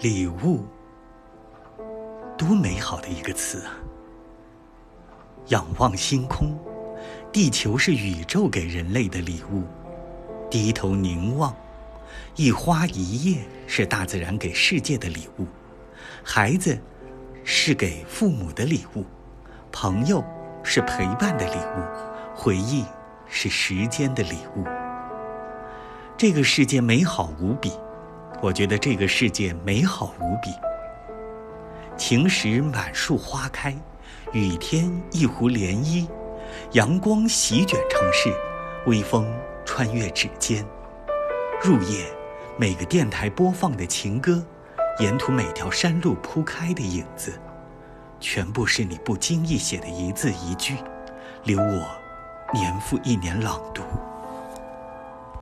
礼物，多美好的一个词啊！仰望星空，地球是宇宙给人类的礼物；低头凝望，一花一叶是大自然给世界的礼物；孩子是给父母的礼物，朋友是陪伴的礼物，回忆是时间的礼物。这个世界美好无比。我觉得这个世界美好无比。晴时满树花开，雨天一湖涟漪，阳光席卷城市，微风穿越指尖。入夜，每个电台播放的情歌，沿途每条山路铺开的影子，全部是你不经意写的一字一句，留我年复一年朗读。